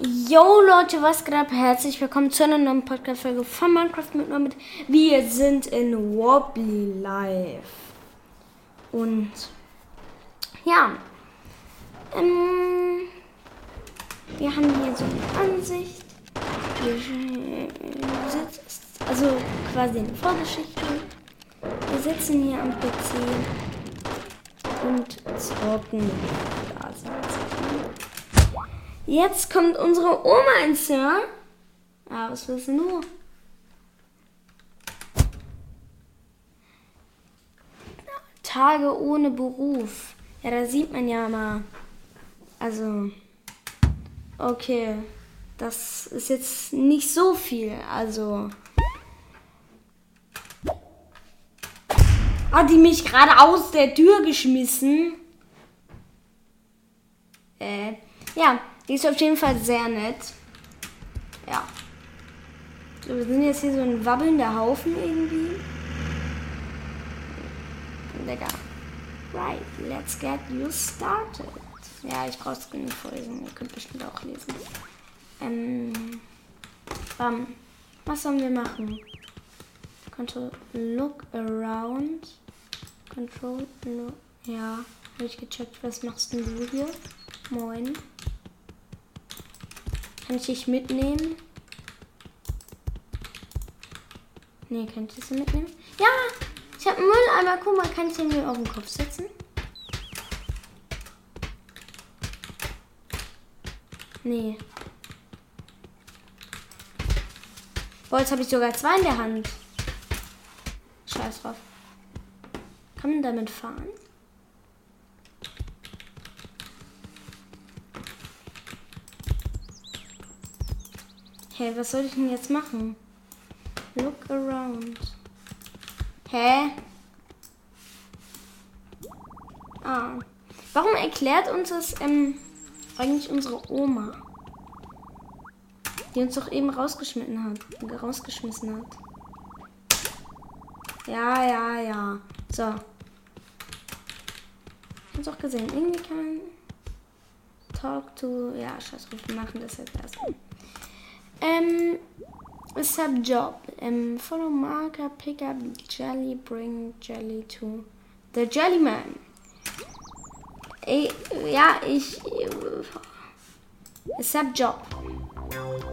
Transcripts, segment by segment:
Yo Leute, was geht ab? Herzlich willkommen zu einer neuen Podcast-Folge von Minecraft mit mit. Wir sind in Wobbly Life. Und ja, ähm, wir haben hier so eine Ansicht. Also quasi eine Vorgeschichte. Wir sitzen hier am PC und zocken. Da wir. Jetzt kommt unsere Oma ins Zimmer. Ah, was willst du? Tage ohne Beruf. Ja, da sieht man ja mal. Also, okay. Das ist jetzt nicht so viel. Also. Hat die mich gerade aus der Tür geschmissen? Äh, ja. Die ist auf jeden Fall sehr nett. Ja. So, wir sind jetzt hier so ein wabbelnder Haufen irgendwie. Lecker. Right, let's get you started. Ja, ich brauche es nicht vorlesen. Ihr könnt bestimmt auch lesen. Ähm, bam. Was sollen wir machen? Control look around. Control look. Ja, habe ich gecheckt. Was machst denn du hier? Moin. Kann ich dich mitnehmen? Nee, kann ich das mitnehmen? Ja! Ich habe einen Mülleimer. Guck mal, kann ich den mir auf den Kopf setzen? Nee. Boah, jetzt habe ich sogar zwei in der Hand. Scheiß drauf. Kann man damit fahren? Hey, was soll ich denn jetzt machen? Look around. Hä? Ah. Warum erklärt uns das ähm, eigentlich unsere Oma? Die uns doch eben rausgeschmissen hat. Rausgeschmissen hat. Ja, ja, ja. So. Hab's auch gesehen. Irgendwie kann. Talk to. Ja, scheiß drauf. Wir machen das jetzt erstmal. Um, sub job. Um, follow marker, pick up jelly, bring jelly to the jelly man. Ich, ja, ich. Sub job.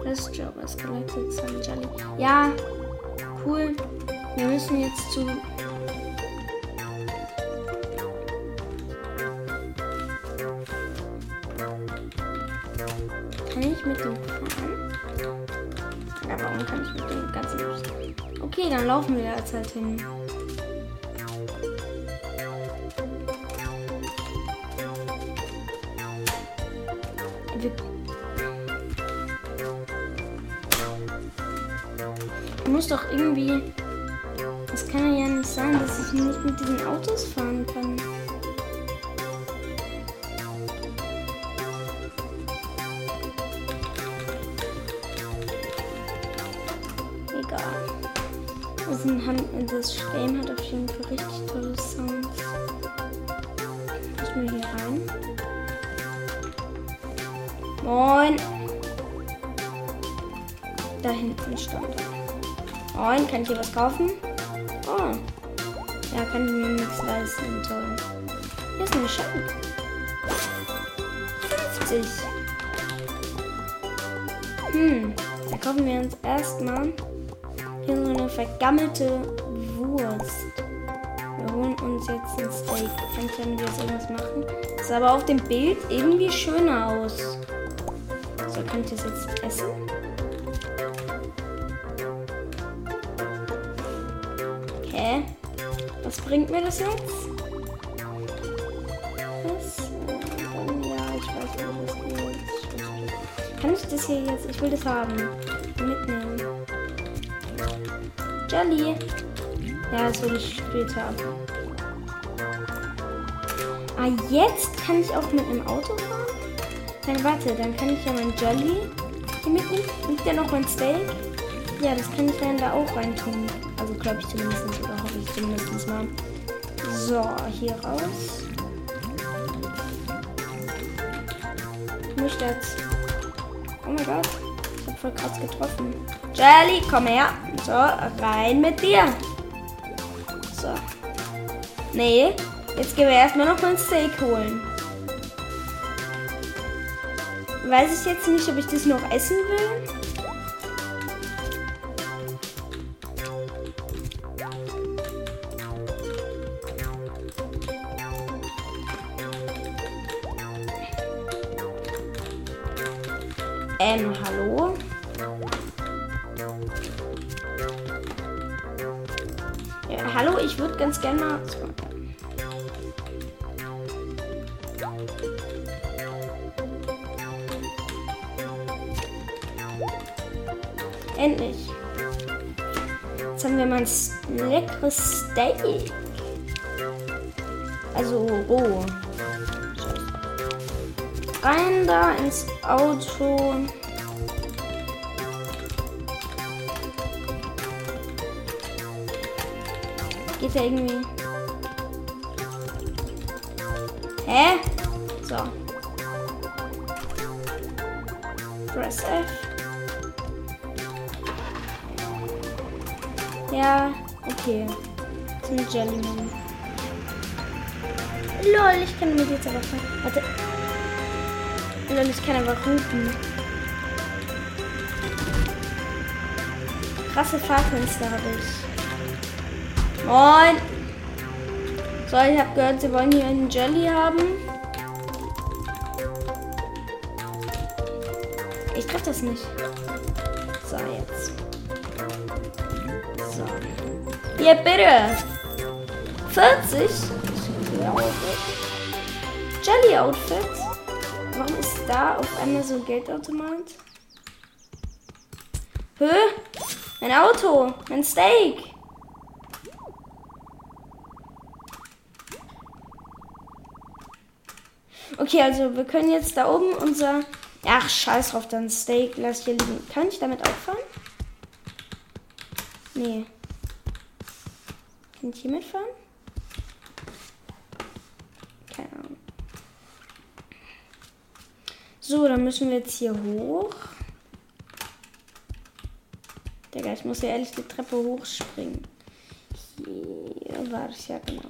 Das Job ist collected some jelly. Ja, cool. Wir müssen jetzt zu. Dann laufen wir jetzt halt hin. Wir muss doch irgendwie. Das Game hat auf jeden Fall richtig tolle Sounds. Müssen wir hier rein. Moin. Da hinten stand. Moin, kann ich hier was kaufen? Oh. Ja, kann ich mir nichts leisten. Toll. Hier ist ein Geschenk. 50. Hm. Da kaufen wir uns erstmal eine vergammelte Wurst. Wir holen uns jetzt ein Steak. Kann ich damit jetzt irgendwas machen? Das sah aber auf dem Bild irgendwie schöner aus. So, kann ich das jetzt essen? Okay. Was bringt mir das jetzt? Was? ja, ich weiß nicht, was geht. Kann ich das hier jetzt? Ich will das haben. Jelly. Ja, das will ich später. Ah, jetzt kann ich auch mit einem Auto fahren? Dann warte, dann kann ich ja mein Jelly hier mitnehmen. Liegt ja noch mein Steak? Ja, das kann ich dann da auch reintun. Also glaube ich zumindest, oder hoffe ich zumindest mal. So, hier raus. Ich möchte jetzt Oh mein Gott. Ich hab voll krass getroffen. Jelly, komm her. So, rein mit dir. So. Nee, jetzt gehen wir erstmal noch mal ein Steak holen. Weiß ich jetzt nicht, ob ich das noch essen will. Ähm, hallo? Hallo, ich würde ganz gerne mal. Endlich. Jetzt haben wir mal ein leckeres Steak. Also roh. Rein da ins Auto. Geht ja irgendwie. Hä? So. Press F. Ja, okay. Zum Jellyman. Lol, ich kann mit jetzt aber. Warte. Lol, ich kann einfach rufen. Krasse Fahrfenster habe ich. Moin! So, ich habe gehört, sie wollen hier einen Jelly haben. Ich treffe das nicht. So, jetzt. So. Hier, bitte. 40? Jelly Outfit. Warum ist da auf einmal so ein Geldautomat? Hä? Mein Auto. Mein Steak. Okay, also wir können jetzt da oben unser... Ach, scheiß drauf, dann Steak. Lass hier liegen. Kann ich damit auch fahren? Nee. Kann ich hier mitfahren? Keine Ahnung. So, dann müssen wir jetzt hier hoch. Digga, ich muss ja ehrlich die Treppe hochspringen. Hier war es ja genau.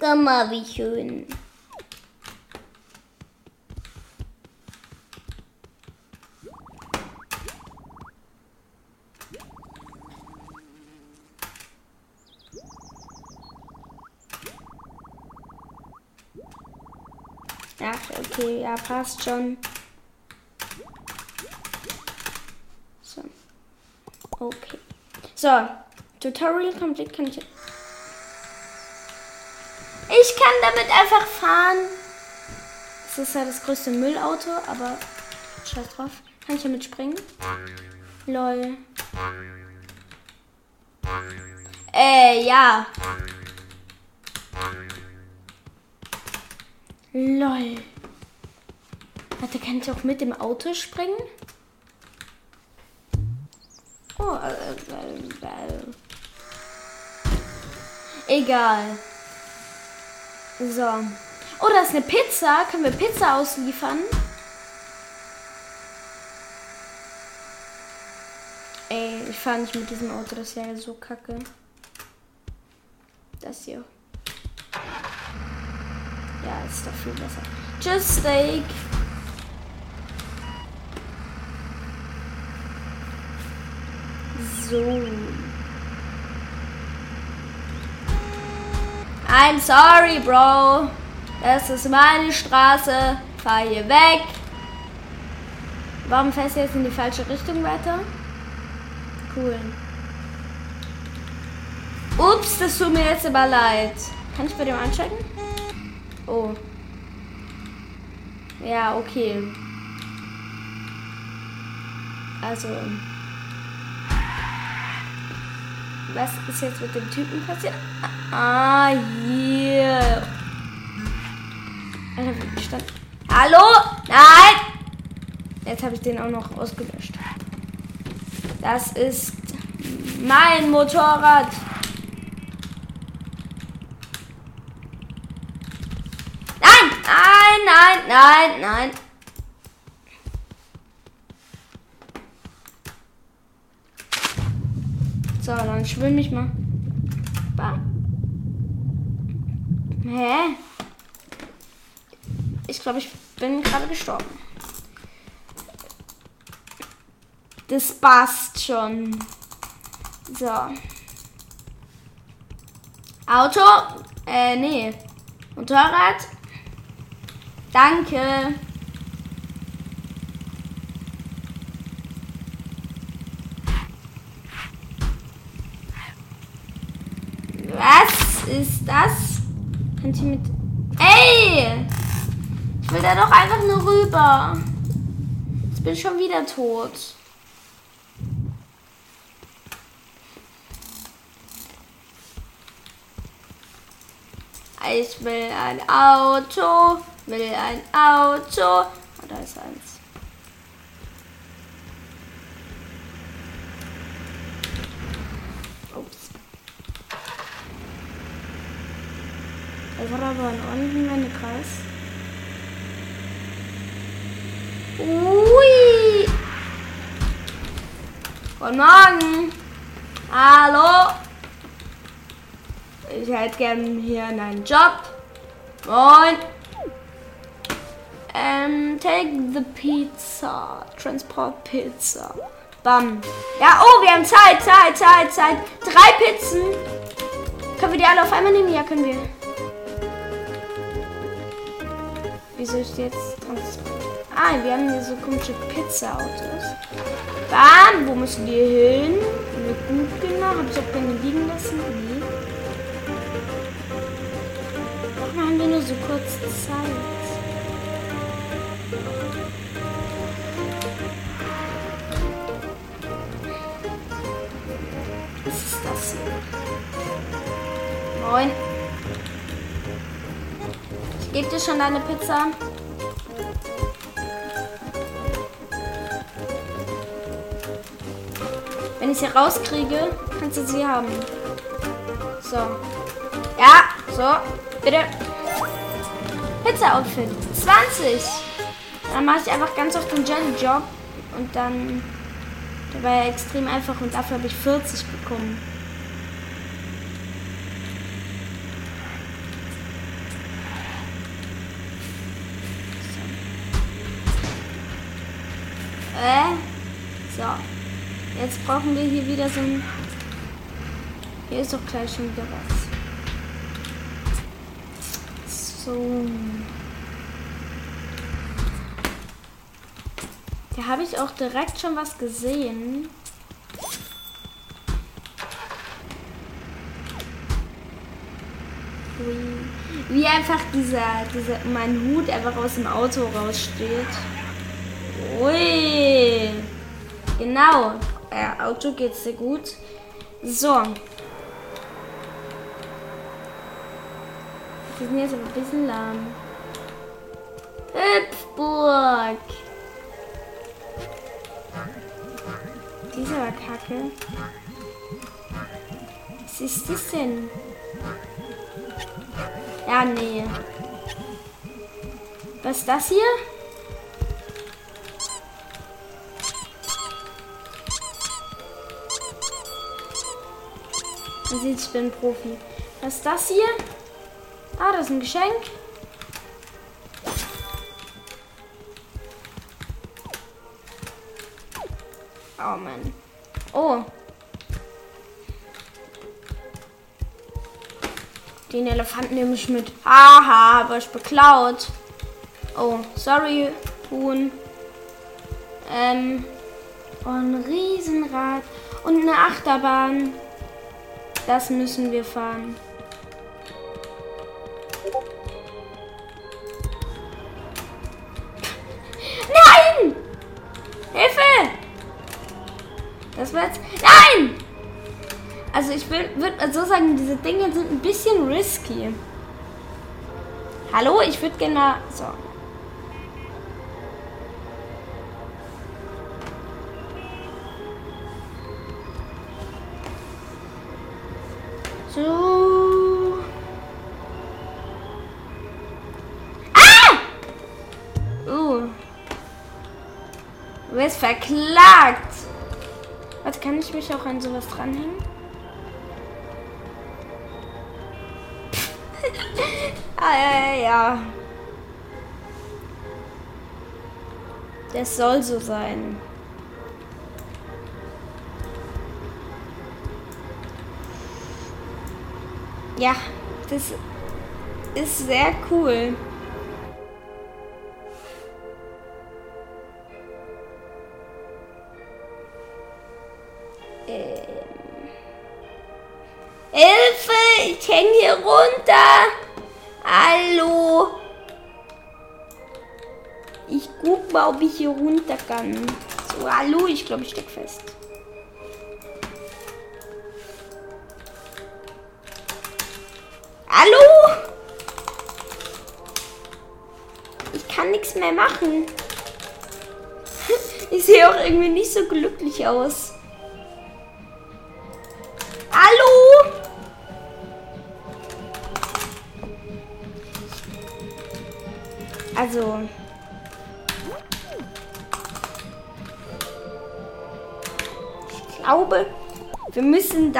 Guck mal, wie schön. Ach, okay, ja, passt schon. So. Okay. So, Tutorial complete kann ich. Ich kann damit einfach fahren. Das ist ja das größte Müllauto, aber scheiß drauf. Kann ich damit springen? Lol. Äh, ja. Lol. Warte, kann ich auch mit dem Auto springen? Oh, äh, äh, äh. Egal. So. Oh, da ist eine Pizza. Können wir Pizza ausliefern? Ey, ich fahre nicht mit diesem Auto. Das wäre so kacke. Das hier. Ja, ist doch viel besser. Tschüss, Steak. So. I'm sorry, Bro. Das ist meine Straße. Fahr hier weg. Warum fährst du jetzt in die falsche Richtung weiter? Cool. Ups, das tut mir jetzt aber leid. Kann ich bei dem einchecken? Oh. Ja, okay. Also. Was ist jetzt mit dem Typen passiert? Ah, hier. Alter, wie. Hallo? Nein! Jetzt habe ich den auch noch ausgelöscht. Das ist mein Motorrad. nein, nein, nein. So, dann schwimme ich mal. Bam. Hä? Ich glaube, ich bin gerade gestorben. Das passt schon. So. Auto. Äh, nee. Motorrad. Danke. Was ist das? Könnt ihr mit. Ey! Ich will da doch einfach nur rüber. Jetzt bin ich schon wieder tot. Ich will ein Auto, will ein Auto. Oh, da ist eins. Ups. Das war aber ein ordentlichen Wendekreis. Ui! Guten Morgen! Hallo! Ich hätte gern hier einen Job. Moin! Ähm, take the pizza. Transport Pizza. Bam. Ja, oh, wir haben Zeit, Zeit, Zeit, Zeit. Drei Pizzen. Können wir die alle auf einmal nehmen? Ja, können wir. Wieso ist jetzt Transport? Ah, wir haben hier so komische Pizza-Autos. Bam, wo müssen die hin? Wird gut gemacht. Hab ich auch keine liegen lassen? Nee. Warum haben wir nur so kurz Zeit? Was ist das hier? Moin. Gebe dir schon deine Pizza. Wenn ich sie rauskriege, kannst du sie haben. So. Ja, so. Bitte. Pizza-Outfit. 20. Dann mache ich einfach ganz oft den Jelly-Job. Und dann. Der war ja extrem einfach und dafür habe ich 40 bekommen. Äh? So. Jetzt brauchen wir hier wieder so ein. Hier ist doch gleich schon wieder was. So. Da habe ich auch direkt schon was gesehen. Wie, einfach dieser, dieser, mein Hut einfach aus dem Auto raussteht. Ui. Genau. Äh, Auto geht's sehr gut. So. Die sind jetzt aber ein bisschen lahm. Hüpfburg. Dieser Kacke. Was ist das denn? Ja, nee. Was ist das hier? Man sieht, ich bin Profi. Was ist das hier? Ah, das ist ein Geschenk. Oh Mann. Oh. Den Elefanten nehme ich mit. Haha, aber ich beklaut. Oh, sorry, Huhn. Ähm. Oh, ein Riesenrad. Und eine Achterbahn. Das müssen wir fahren. Nein! Hilfe! Das war jetzt. Nein! Also ich würde so sagen, diese Dinge sind ein bisschen risky. Hallo, ich würde gerne. So. Du wirst verklagt. Warte, kann ich mich auch an sowas dranhängen? ah, ja, ja, ja. Das soll so sein. Ja, das ist sehr cool. Runter. Hallo. Ich guck mal, ob ich hier runter kann. So, hallo, ich glaube, ich steck fest. Hallo? Ich kann nichts mehr machen. Ich sehe auch irgendwie nicht so glücklich aus.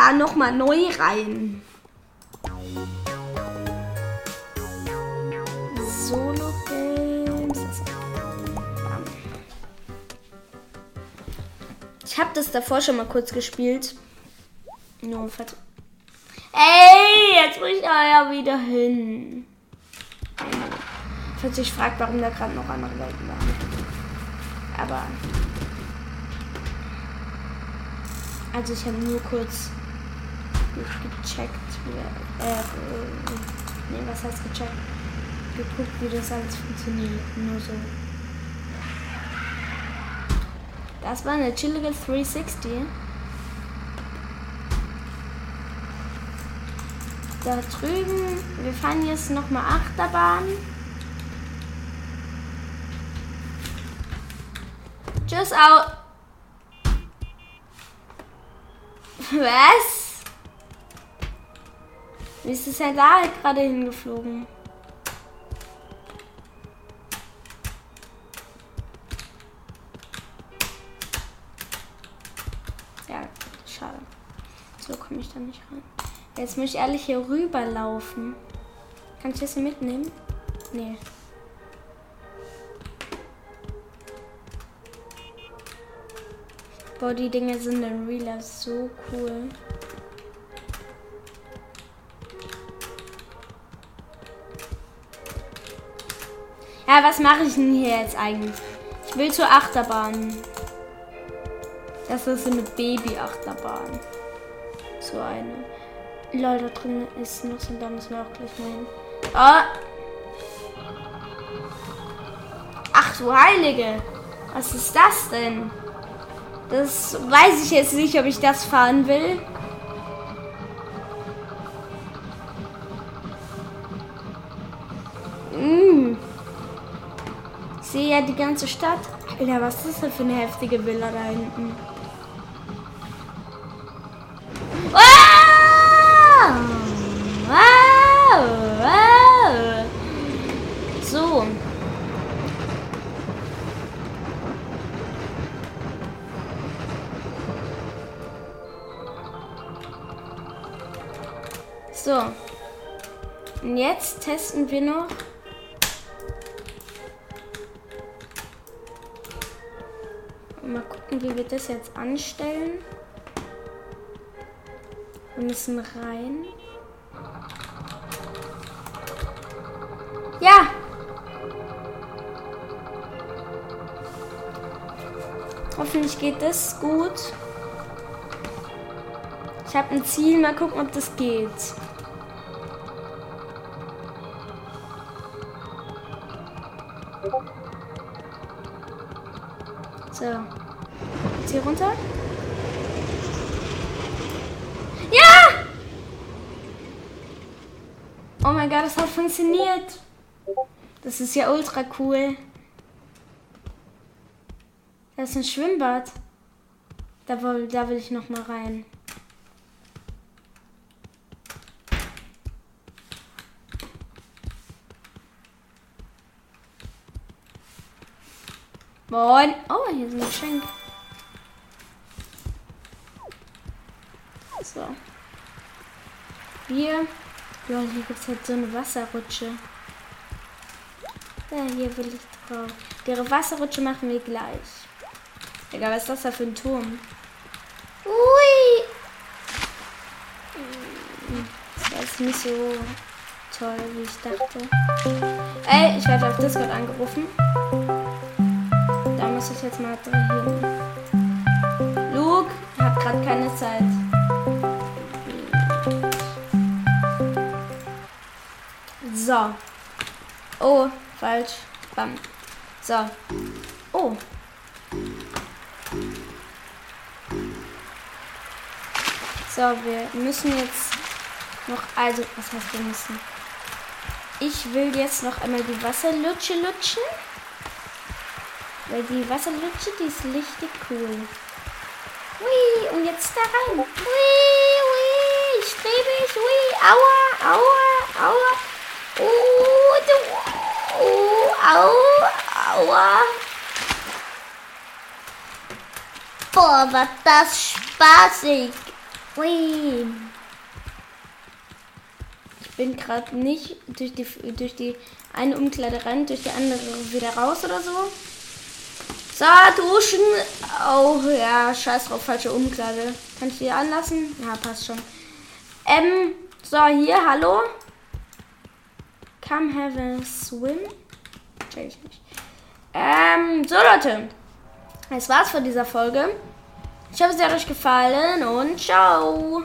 Da noch mal neu rein. Solo Games. Ich habe das davor schon mal kurz gespielt. Nur no, Ey, jetzt muss ich da ja wieder hin. Falls ich fragt, warum da gerade noch andere Welten waren. Aber. Also ich habe nur kurz gecheckt, wie, äh, nee, was heißt gecheckt? Geguckt, wie das alles funktioniert. Nur so. Das war eine chillige 360. Da drüben, wir fahren jetzt nochmal Achterbahn. Tschüss, out. Was? Ist es ja da gerade hingeflogen? Ja, schade. So komme ich da nicht rein. Jetzt muss ich ehrlich hier rüberlaufen. Kann ich das hier mitnehmen? Nee. Boah, die Dinge sind in Real Life so cool. Ja, was mache ich denn hier jetzt eigentlich? Ich will zur Achterbahn. Das ist eine Baby-Achterbahn. So eine. Leute, da drin ist noch so, da müssen wir auch gleich mal hin. Oh. Ach du Heilige. Was ist das denn? Das weiß ich jetzt nicht, ob ich das fahren will. Sehe ja die ganze Stadt. Alter, was ist das für eine heftige Villa da hinten? So. So. Und jetzt testen wir noch. Das jetzt anstellen. Wir müssen rein. Ja! Hoffentlich geht das gut. Ich habe ein Ziel, mal gucken, ob das geht. So. Jetzt hier runter. Ja! Oh mein Gott, das hat funktioniert. Das ist ja ultra cool. Das ist ein Schwimmbad. Da will, da will ich noch mal rein. Moin. Oh, hier ist ein Geschenk. So. Hier. Ja, hier gibt es halt so eine Wasserrutsche. Ja, hier will ich drauf. Die Wasserrutsche machen wir gleich. Egal, was ist das da für ein Turm? Ui! Das ist nicht so toll, wie ich dachte. Ey, ich werde auf Discord angerufen. Da muss ich jetzt mal drehen. Luke hat gerade keine Zeit. So. Oh, falsch. Bam. So. Oh. So, wir müssen jetzt noch, also, was heißt wir müssen? Ich will jetzt noch einmal die Wasserlutsche lutschen. Weil die Wasserlutsche, die ist richtig cool. Hui, und jetzt da rein. Hui, hui, ich hui, aua, aua, aua. Oh, du, oh, au, aua. Boah, war das spaßig. Hui. Ich bin gerade nicht durch die, durch die eine Umkleide rein, durch die andere wieder raus oder so. So, duschen. Oh, ja, scheiß drauf, falsche Umkleide. Kann ich die anlassen? Ja, passt schon. Ähm, so, hier, hallo. Come have a swim. Check ich nicht. Ähm, so Leute. Das war's von dieser Folge. Ich hoffe, es hat euch gefallen und ciao.